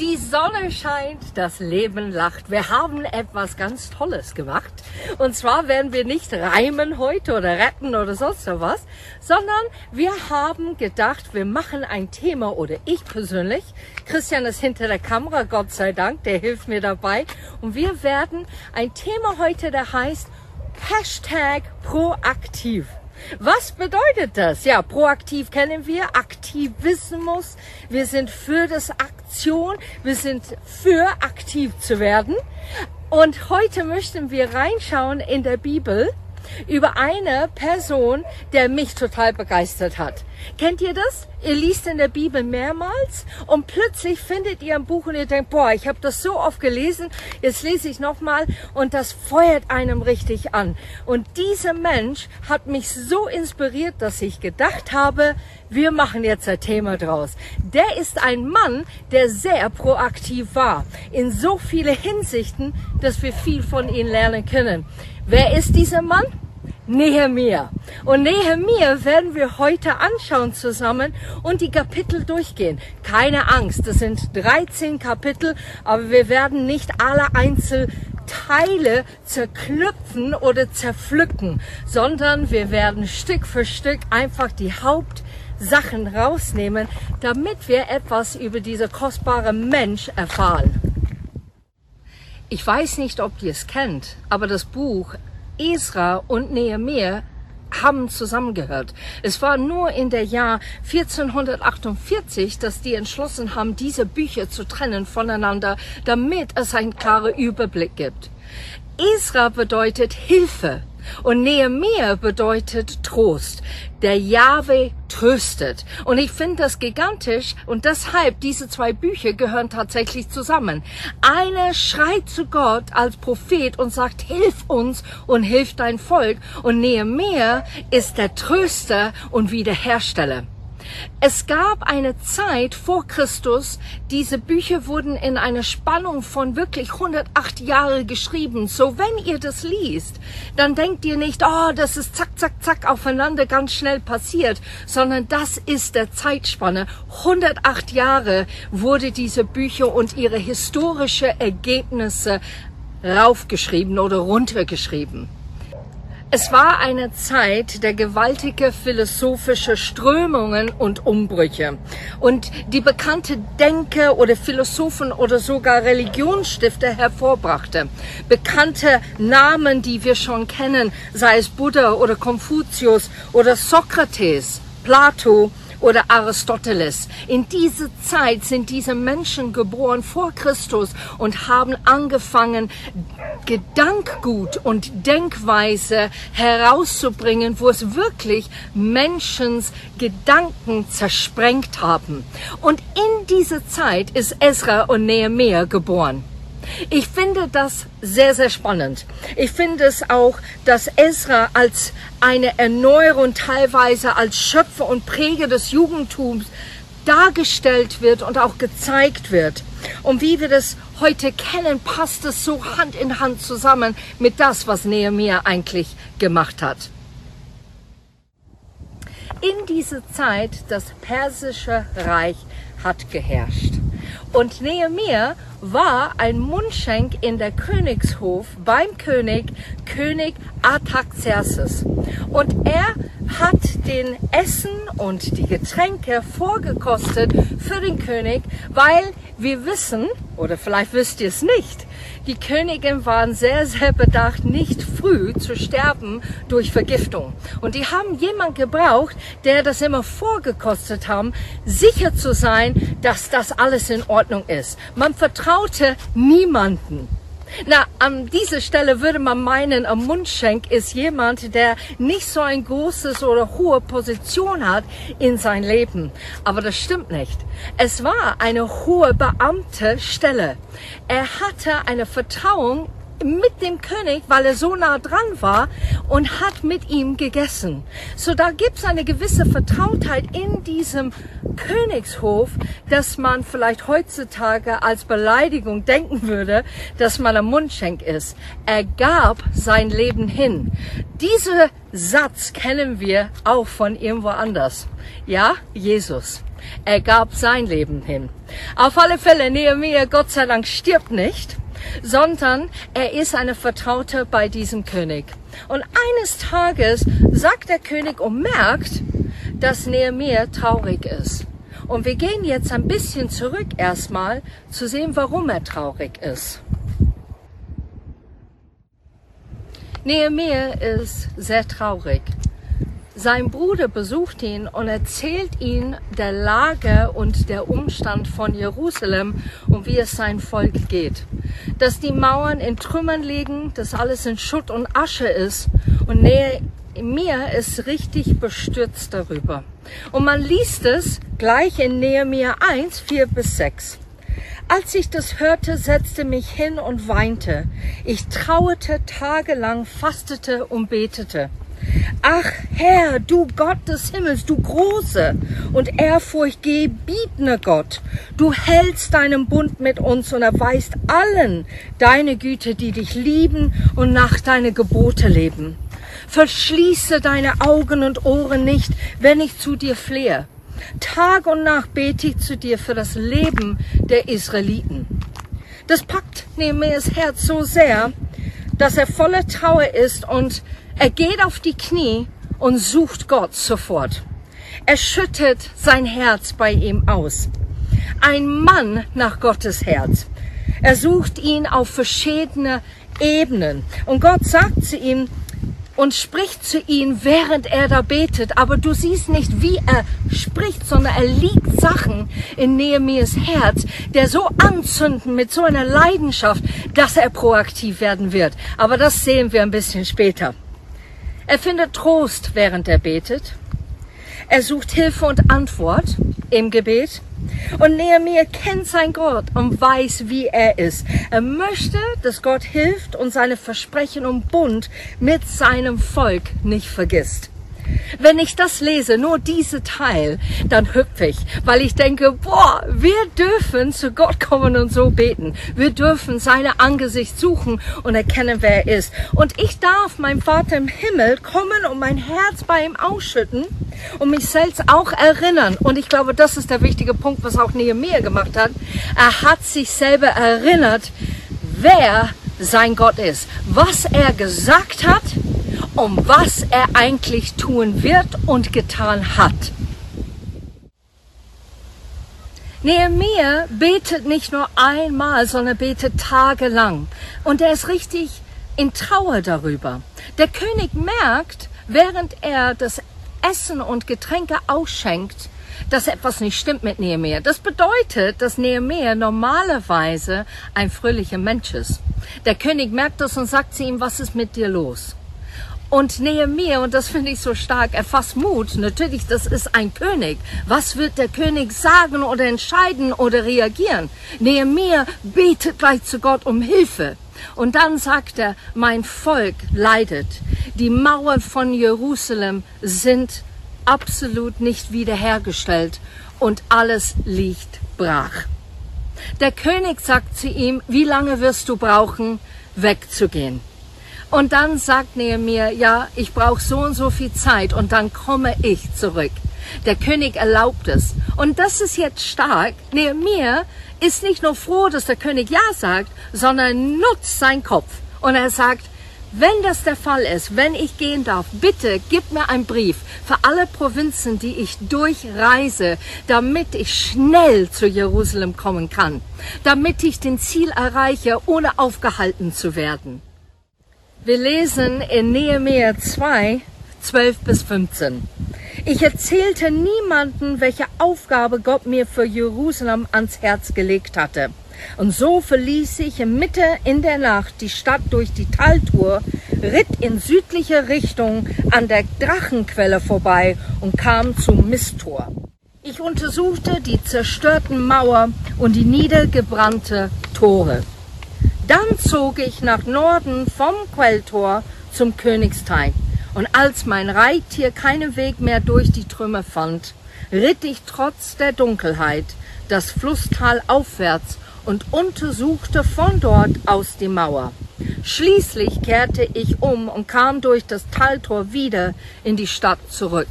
Die Sonne scheint, das Leben lacht. Wir haben etwas ganz Tolles gemacht. Und zwar werden wir nicht reimen heute oder retten oder sonst was, sondern wir haben gedacht, wir machen ein Thema oder ich persönlich. Christian ist hinter der Kamera, Gott sei Dank, der hilft mir dabei. Und wir werden ein Thema heute, der heißt Hashtag proaktiv. Was bedeutet das? Ja, proaktiv kennen wir, Aktivismus. Wir sind für das Aktion, wir sind für aktiv zu werden. Und heute möchten wir reinschauen in der Bibel über eine Person, der mich total begeistert hat. Kennt ihr das? Ihr liest in der Bibel mehrmals und plötzlich findet ihr ein Buch und ihr denkt, boah, ich habe das so oft gelesen, jetzt lese ich nochmal und das feuert einem richtig an. Und dieser Mensch hat mich so inspiriert, dass ich gedacht habe, wir machen jetzt ein Thema draus. Der ist ein Mann, der sehr proaktiv war, in so viele Hinsichten, dass wir viel von ihm lernen können. Wer ist dieser Mann? Nehemiah. Und Nehemiah werden wir heute anschauen zusammen und die Kapitel durchgehen. Keine Angst, das sind 13 Kapitel, aber wir werden nicht alle Einzelteile zerklüpfen oder zerpflücken, sondern wir werden Stück für Stück einfach die Hauptsachen rausnehmen, damit wir etwas über diese kostbare Mensch erfahren. Ich weiß nicht, ob ihr es kennt, aber das Buch Esra und Nehemiah haben zusammengehört. Es war nur in der Jahr 1448, dass die entschlossen haben, diese Bücher zu trennen voneinander, damit es einen klaren Überblick gibt. Esra bedeutet Hilfe. Und Nehemiah bedeutet Trost. Der Jahwe tröstet. Und ich finde das gigantisch und deshalb diese zwei Bücher gehören tatsächlich zusammen. Einer schreit zu Gott als Prophet und sagt, hilf uns und hilf dein Volk. Und Nehemiah ist der Tröster und Wiederhersteller. Es gab eine Zeit vor Christus, diese Bücher wurden in einer Spannung von wirklich 108 Jahre geschrieben. So wenn ihr das liest, dann denkt ihr nicht, oh, das ist zack, zack, zack aufeinander ganz schnell passiert, sondern das ist der Zeitspanne. 108 Jahre wurde diese Bücher und ihre historische Ergebnisse raufgeschrieben oder runtergeschrieben. Es war eine Zeit der gewaltige philosophische Strömungen und Umbrüche. Und die bekannte Denker oder Philosophen oder sogar Religionsstifter hervorbrachte. Bekannte Namen, die wir schon kennen, sei es Buddha oder Konfuzius oder Sokrates, Plato, oder Aristoteles. In diese Zeit sind diese Menschen geboren vor Christus und haben angefangen, Gedankgut und Denkweise herauszubringen, wo es wirklich Menschens Gedanken zersprengt haben. Und in diese Zeit ist Ezra und Nehemiah geboren. Ich finde das sehr, sehr spannend. Ich finde es auch, dass Ezra als eine Erneuerung teilweise als Schöpfer und Präger des Judentums dargestellt wird und auch gezeigt wird. Und wie wir das heute kennen, passt es so Hand in Hand zusammen mit das, was Nehemiah eigentlich gemacht hat. In dieser Zeit das persische Reich hat geherrscht. Und Nehemiah war ein Mundschenk in der Königshof beim König, König Artaxerxes. Und er hat den Essen und die Getränke vorgekostet für den König, weil wir wissen, oder vielleicht wisst ihr es nicht, die Königin waren sehr, sehr bedacht, nicht früh zu sterben durch Vergiftung. Und die haben jemand gebraucht, der das immer vorgekostet haben, sicher zu sein, dass das alles in Ordnung ist. Man vertraute niemanden. Na, an dieser Stelle würde man meinen, ein Mundschenk ist jemand, der nicht so ein großes oder hohe Position hat in sein Leben. Aber das stimmt nicht. Es war eine hohe Beamte Stelle. Er hatte eine Vertrauung mit dem König, weil er so nah dran war und hat mit ihm gegessen. So da gibt's eine gewisse Vertrautheit in diesem Königshof, dass man vielleicht heutzutage als Beleidigung denken würde, dass man ein Mundschenk ist. Er gab sein Leben hin. Dieser Satz kennen wir auch von irgendwo anders. Ja, Jesus. Er gab sein Leben hin. Auf alle Fälle, Nehemiah, Gott sei Dank, stirbt nicht, sondern er ist eine Vertraute bei diesem König. Und eines Tages sagt der König und merkt, dass Nehemiah traurig ist. Und wir gehen jetzt ein bisschen zurück erstmal zu sehen, warum er traurig ist. Nehemiah ist sehr traurig. Sein Bruder besucht ihn und erzählt ihm der Lage und der Umstand von Jerusalem und wie es sein Volk geht. Dass die Mauern in Trümmern liegen, dass alles in Schutt und Asche ist und Nehemiah ist richtig bestürzt darüber. Und man liest es gleich in Nehemiah 1, 4 bis 6. Als ich das hörte, setzte mich hin und weinte. Ich trauerte tagelang, fastete und betete. Ach Herr, du Gott des Himmels, du große und ehrfurchtgebietende Gott, du hältst deinen Bund mit uns und erweist allen deine Güte, die dich lieben und nach deine Gebote leben. Verschließe deine Augen und Ohren nicht, wenn ich zu dir flehe. Tag und Nacht bete ich zu dir für das Leben der Israeliten. Das packt Nehemias Herz so sehr, dass er voller Trauer ist und er geht auf die Knie und sucht Gott sofort. Er schüttet sein Herz bei ihm aus. Ein Mann nach Gottes Herz. Er sucht ihn auf verschiedene Ebenen. Und Gott sagt zu ihm, und spricht zu ihm, während er da betet. Aber du siehst nicht, wie er spricht, sondern er liegt Sachen in Nehemias Herz, der so anzünden mit so einer Leidenschaft, dass er proaktiv werden wird. Aber das sehen wir ein bisschen später. Er findet Trost, während er betet. Er sucht Hilfe und Antwort im Gebet. Und Nehemiah kennt sein Gott und weiß, wie er ist. Er möchte, dass Gott hilft und seine Versprechen und Bund mit seinem Volk nicht vergisst. Wenn ich das lese, nur diese Teil, dann hüpfe ich, weil ich denke, boah, wir dürfen zu Gott kommen und so beten. Wir dürfen seine Angesicht suchen und erkennen, wer er ist. Und ich darf meinem Vater im Himmel kommen und mein Herz bei ihm ausschütten und mich selbst auch erinnern. Und ich glaube, das ist der wichtige Punkt, was auch Nehemiah gemacht hat. Er hat sich selber erinnert, wer sein Gott ist, was er gesagt hat um was er eigentlich tun wird und getan hat. Nehemiah betet nicht nur einmal, sondern betet tagelang. Und er ist richtig in Trauer darüber. Der König merkt, während er das Essen und Getränke ausschenkt, dass etwas nicht stimmt mit Nehemiah. Das bedeutet, dass Nehemiah normalerweise ein fröhlicher Mensch ist. Der König merkt das und sagt zu ihm, was ist mit dir los? Und Nehemiah, und das finde ich so stark, er fasst Mut. Natürlich, das ist ein König. Was wird der König sagen oder entscheiden oder reagieren? Nehemiah betet gleich zu Gott um Hilfe. Und dann sagt er, mein Volk leidet. Die Mauern von Jerusalem sind absolut nicht wiederhergestellt und alles liegt brach. Der König sagt zu ihm, wie lange wirst du brauchen, wegzugehen? Und dann sagt Nehemiah, ja, ich brauche so und so viel Zeit und dann komme ich zurück. Der König erlaubt es. Und das ist jetzt stark. Nehemiah ist nicht nur froh, dass der König Ja sagt, sondern nutzt seinen Kopf. Und er sagt, wenn das der Fall ist, wenn ich gehen darf, bitte gib mir einen Brief für alle Provinzen, die ich durchreise, damit ich schnell zu Jerusalem kommen kann, damit ich den Ziel erreiche, ohne aufgehalten zu werden. Wir lesen in Nehemiah 2, 12 bis 15. Ich erzählte niemanden, welche Aufgabe Gott mir für Jerusalem ans Herz gelegt hatte. Und so verließ ich Mitte in der Nacht die Stadt durch die Taltour, ritt in südliche Richtung an der Drachenquelle vorbei und kam zum Misttor. Ich untersuchte die zerstörten Mauer und die niedergebrannte Tore. Dann zog ich nach Norden vom Quelltor zum Königsteig. Und als mein Reittier keinen Weg mehr durch die Trümmer fand, ritt ich trotz der Dunkelheit das Flusstal aufwärts und untersuchte von dort aus die Mauer. Schließlich kehrte ich um und kam durch das Taltor wieder in die Stadt zurück.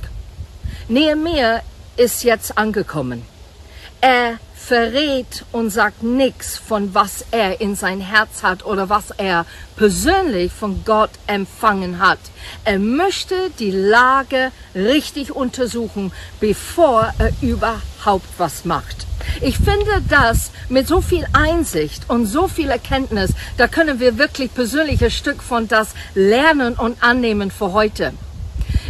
Nehemiah ist jetzt angekommen. Er verrät und sagt nichts von was er in sein Herz hat oder was er persönlich von Gott empfangen hat. Er möchte die Lage richtig untersuchen, bevor er überhaupt was macht. Ich finde das mit so viel Einsicht und so viel Erkenntnis, da können wir wirklich persönliches Stück von das lernen und annehmen für heute.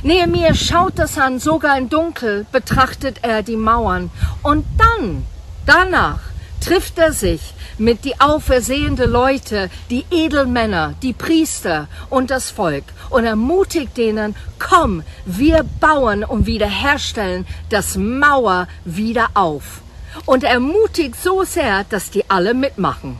Nehemiah schaut das an, sogar im Dunkel betrachtet er die Mauern. Und dann, danach, trifft er sich mit die aufersehende Leute, die Edelmänner, die Priester und das Volk und ermutigt denen, komm, wir bauen und wiederherstellen das Mauer wieder auf. Und ermutigt so sehr, dass die alle mitmachen.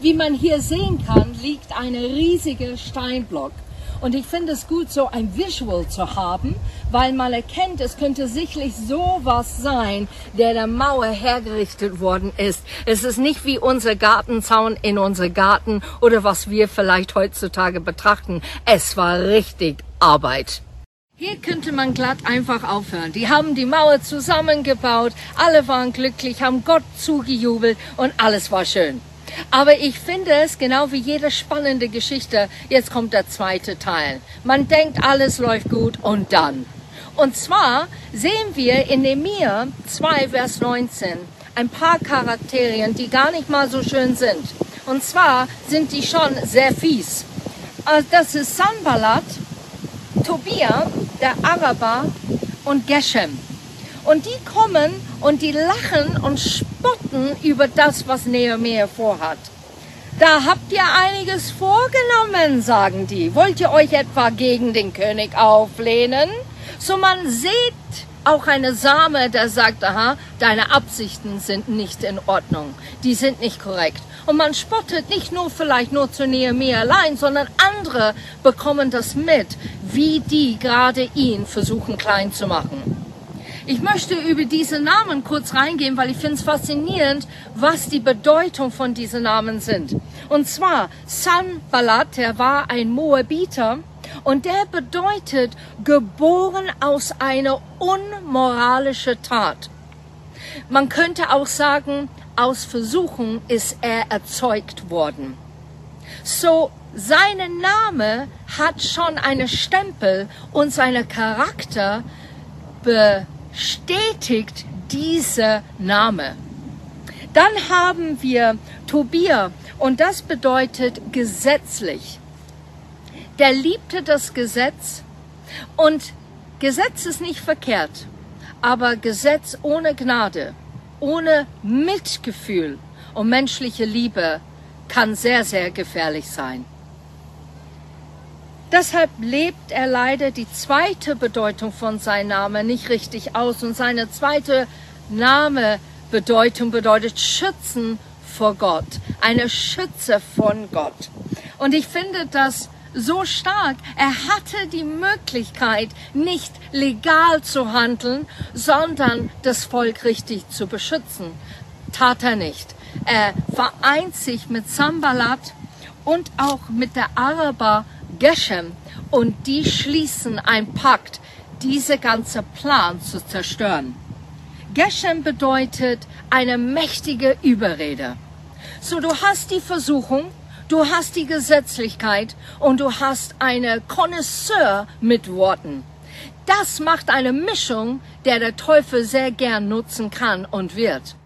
Wie man hier sehen kann, liegt eine riesige Steinblock und ich finde es gut, so ein Visual zu haben, weil man erkennt, es könnte sicherlich sowas sein, der der Mauer hergerichtet worden ist. Es ist nicht wie unser Gartenzaun in unser Garten oder was wir vielleicht heutzutage betrachten. Es war richtig Arbeit. Hier könnte man glatt einfach aufhören. Die haben die Mauer zusammengebaut, alle waren glücklich, haben Gott zugejubelt und alles war schön. Aber ich finde es, genau wie jede spannende Geschichte, jetzt kommt der zweite Teil. Man denkt, alles läuft gut und dann. Und zwar sehen wir in Nehemiah 2, Vers 19 ein paar Charakterien, die gar nicht mal so schön sind. Und zwar sind die schon sehr fies. Also das ist Sanballat, Tobia, der Araber und Geshem. Und die kommen und die lachen und spotten über das, was Nehemiah vorhat. Da habt ihr einiges vorgenommen, sagen die. Wollt ihr euch etwa gegen den König auflehnen? So man sieht auch eine Same, der sagt, aha, deine Absichten sind nicht in Ordnung. Die sind nicht korrekt. Und man spottet nicht nur vielleicht nur zu Nehemiah allein, sondern andere bekommen das mit, wie die gerade ihn versuchen klein zu machen. Ich möchte über diese Namen kurz reingehen, weil ich finde es faszinierend, was die Bedeutung von diesen Namen sind. Und zwar Sanballat, der war ein Moabiter und der bedeutet geboren aus einer unmoralischen Tat. Man könnte auch sagen, aus Versuchen ist er erzeugt worden. So, sein Name hat schon einen Stempel und seinen Charakter be bestätigt dieser Name. Dann haben wir Tobia und das bedeutet gesetzlich. Der liebte das Gesetz und Gesetz ist nicht verkehrt, aber Gesetz ohne Gnade, ohne Mitgefühl und menschliche Liebe kann sehr, sehr gefährlich sein. Deshalb lebt er leider die zweite Bedeutung von seinem Namen nicht richtig aus. Und seine zweite Name Bedeutung bedeutet Schützen vor Gott. Eine Schütze von Gott. Und ich finde das so stark. Er hatte die Möglichkeit, nicht legal zu handeln, sondern das Volk richtig zu beschützen. Tat er nicht. Er vereint sich mit Sambalat und auch mit der Araber Geshem und die schließen ein Pakt, diese ganze Plan zu zerstören. Geshem bedeutet eine mächtige Überrede. So, du hast die Versuchung, du hast die Gesetzlichkeit und du hast eine Connoisseur mit Worten. Das macht eine Mischung, der der Teufel sehr gern nutzen kann und wird.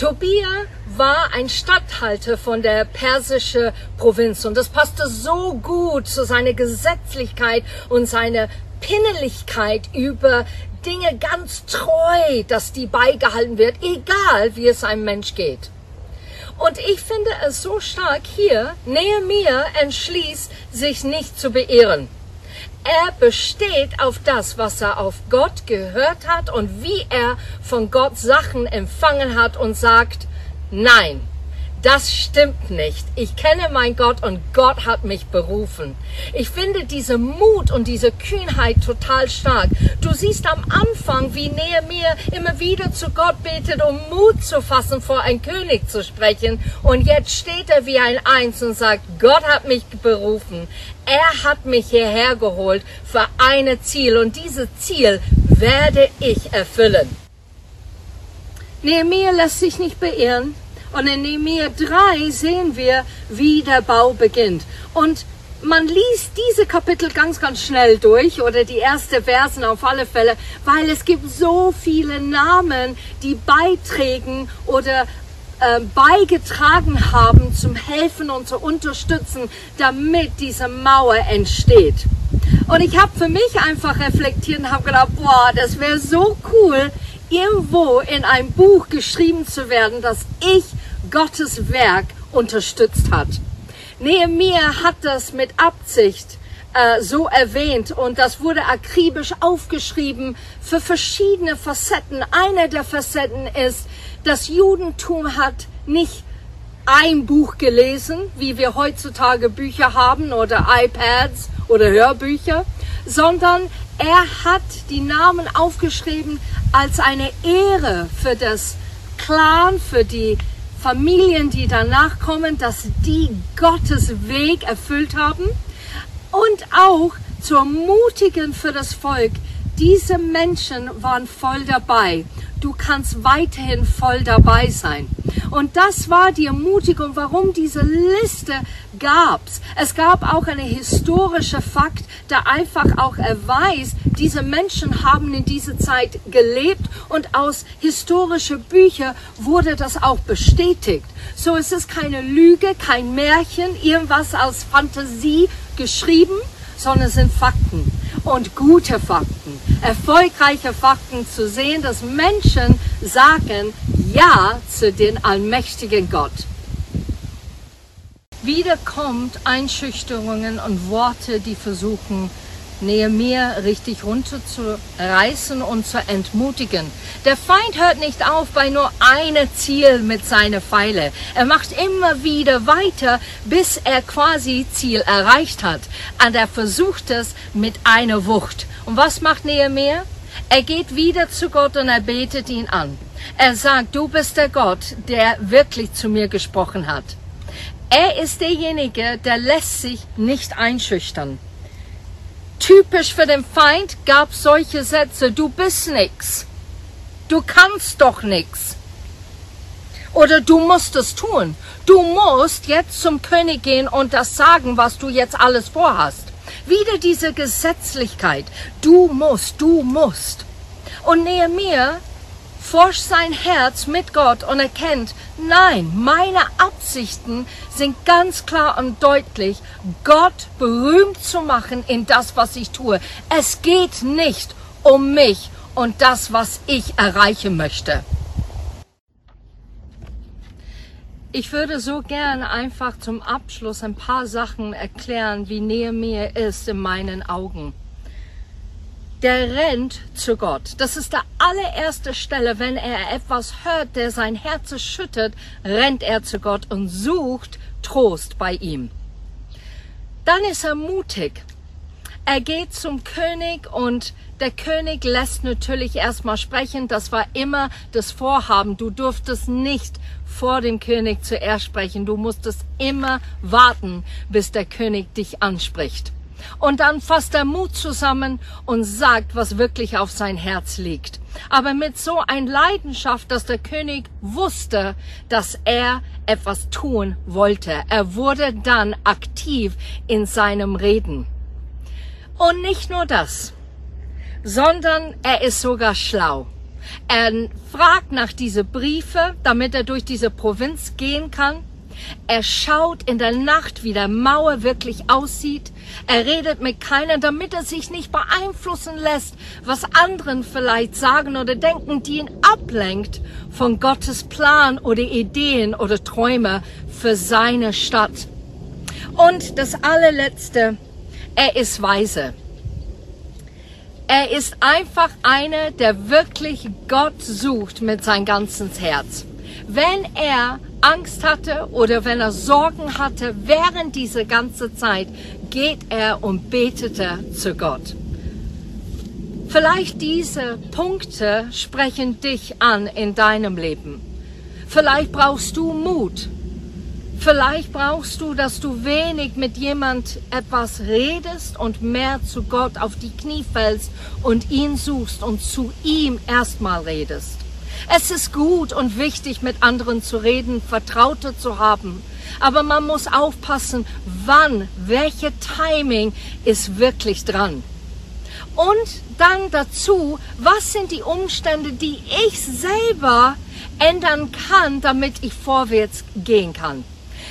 Tobia war ein Statthalter von der persischen Provinz und das passte so gut zu seiner Gesetzlichkeit und seiner Pinneligkeit über Dinge ganz treu, dass die beigehalten wird, egal wie es einem Mensch geht. Und ich finde es so stark hier, Nehemiah entschließt, sich nicht zu beehren. Er besteht auf das, was er auf Gott gehört hat und wie er von Gott Sachen empfangen hat und sagt, nein, das stimmt nicht. Ich kenne mein Gott und Gott hat mich berufen. Ich finde diese Mut und diese Kühnheit total stark. Du siehst am Anfang, wie Nehemiah immer wieder zu Gott betet, um Mut zu fassen, vor ein König zu sprechen. Und jetzt steht er wie ein Eins und sagt, Gott hat mich berufen. Er hat mich hierher geholt für eine Ziel und dieses Ziel werde ich erfüllen. Nehemiah lässt sich nicht beirren. Und in Nehemiah 3 sehen wir, wie der Bau beginnt. Und man liest diese Kapitel ganz, ganz schnell durch oder die erste Versen auf alle Fälle, weil es gibt so viele Namen, die beitragen oder äh, beigetragen haben zum Helfen und zu unterstützen, damit diese Mauer entsteht. Und ich habe für mich einfach reflektiert und habe gedacht, boah, das wäre so cool, irgendwo in ein Buch geschrieben zu werden, dass ich Gottes Werk unterstützt hat. Nehemiah hat das mit Absicht äh, so erwähnt und das wurde akribisch aufgeschrieben für verschiedene Facetten. Eine der Facetten ist, das Judentum hat nicht ein Buch gelesen, wie wir heutzutage Bücher haben oder iPads oder Hörbücher, sondern er hat die Namen aufgeschrieben als eine Ehre für das Clan, für die Familien, die danach kommen, dass die Gottes Weg erfüllt haben und auch zu ermutigen für das Volk. Diese Menschen waren voll dabei du kannst weiterhin voll dabei sein. Und das war die Ermutigung, warum diese Liste gab's. Es gab auch eine historische Fakt, der einfach auch erweist, diese Menschen haben in dieser Zeit gelebt und aus historischen Büchern wurde das auch bestätigt. So es ist keine Lüge, kein Märchen, irgendwas aus Fantasie geschrieben, sondern es sind Fakten und gute Fakten, erfolgreiche Fakten zu sehen, dass Menschen sagen Ja zu den allmächtigen Gott. Wieder kommt Einschüchterungen und Worte, die versuchen, Nehemiah richtig runterzureißen und zu entmutigen. Der Feind hört nicht auf bei nur einem Ziel mit seiner Pfeile. Er macht immer wieder weiter, bis er quasi Ziel erreicht hat. Und er versucht es mit einer Wucht. Und was macht Nehemiah? Er geht wieder zu Gott und er betet ihn an. Er sagt, du bist der Gott, der wirklich zu mir gesprochen hat. Er ist derjenige, der lässt sich nicht einschüchtern. Typisch für den Feind gab solche Sätze, du bist nix, du kannst doch nix. Oder du musst es tun. Du musst jetzt zum König gehen und das sagen, was du jetzt alles vorhast. Wieder diese Gesetzlichkeit. Du musst, du musst. Und Nehemiah forscht sein Herz mit Gott und erkennt, nein, meine Absichten sind ganz klar und deutlich, Gott berühmt zu machen in das, was ich tue. Es geht nicht um mich und das, was ich erreichen möchte. Ich würde so gern einfach zum Abschluss ein paar Sachen erklären, wie Nehemiah ist in meinen Augen der rennt zu Gott. Das ist der allererste Stelle, wenn er etwas hört, der sein Herz schüttet, rennt er zu Gott und sucht Trost bei ihm. Dann ist er mutig. Er geht zum König und der König lässt natürlich erstmal sprechen. Das war immer das Vorhaben. Du durftest nicht vor dem König zuerst sprechen. Du musstest immer warten, bis der König dich anspricht. Und dann fasst er Mut zusammen und sagt, was wirklich auf sein Herz liegt. Aber mit so ein Leidenschaft, dass der König wusste, dass er etwas tun wollte. Er wurde dann aktiv in seinem Reden. Und nicht nur das, sondern er ist sogar schlau. Er fragt nach diese Briefe, damit er durch diese Provinz gehen kann. Er schaut in der Nacht, wie der Mauer wirklich aussieht. Er redet mit keiner, damit er sich nicht beeinflussen lässt, was anderen vielleicht sagen oder denken, die ihn ablenkt von Gottes Plan oder Ideen oder Träume für seine Stadt. Und das allerletzte, er ist weise. Er ist einfach einer, der wirklich Gott sucht mit sein ganzes Herz. wenn er Angst hatte oder wenn er Sorgen hatte, während dieser ganzen Zeit geht er und betete zu Gott. Vielleicht diese Punkte sprechen dich an in deinem Leben. Vielleicht brauchst du Mut. Vielleicht brauchst du, dass du wenig mit jemand etwas redest und mehr zu Gott auf die Knie fällst und ihn suchst und zu ihm erstmal redest. Es ist gut und wichtig, mit anderen zu reden, Vertraute zu haben. Aber man muss aufpassen, wann, welche Timing ist wirklich dran. Und dann dazu, was sind die Umstände, die ich selber ändern kann, damit ich vorwärts gehen kann.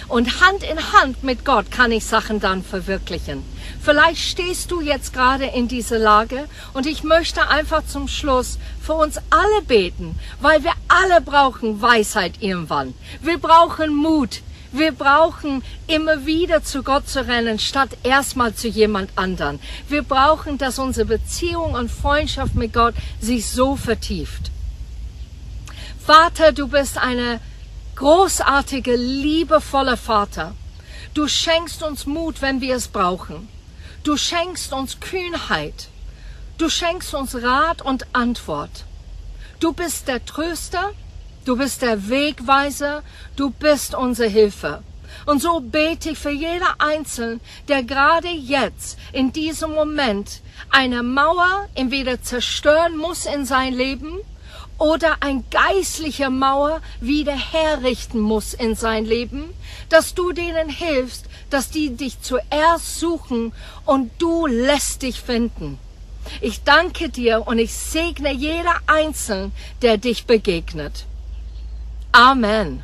Und Hand in Hand mit Gott kann ich Sachen dann verwirklichen. Vielleicht stehst du jetzt gerade in dieser Lage und ich möchte einfach zum Schluss für uns alle beten, weil wir alle brauchen Weisheit irgendwann. Wir brauchen Mut. Wir brauchen immer wieder zu Gott zu rennen, statt erstmal zu jemand anderen. Wir brauchen, dass unsere Beziehung und Freundschaft mit Gott sich so vertieft. Vater, du bist eine großartige, liebevolle Vater. Du schenkst uns Mut, wenn wir es brauchen. Du schenkst uns Kühnheit. Du schenkst uns Rat und Antwort. Du bist der Tröster, du bist der Wegweiser, du bist unsere Hilfe. Und so bete ich für jeder Einzelne, der gerade jetzt, in diesem Moment, eine Mauer entweder zerstören muss in sein Leben oder ein geistlicher Mauer wieder herrichten muss in sein Leben, dass du denen hilfst, dass die dich zuerst suchen und du lässt dich finden. Ich danke dir und ich segne jeder Einzelne, der dich begegnet. Amen.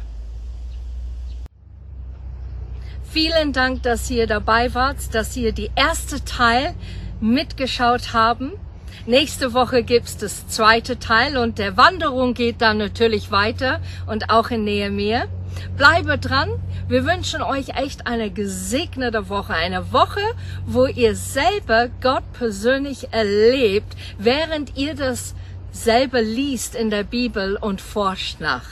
Vielen Dank, dass ihr dabei wart, dass ihr die erste Teil mitgeschaut haben. Nächste Woche gibt's das zweite Teil und der Wanderung geht dann natürlich weiter und auch in Nähe mehr. Bleibe dran. Wir wünschen euch echt eine gesegnete Woche. Eine Woche, wo ihr selber Gott persönlich erlebt, während ihr das selber liest in der Bibel und forscht nach.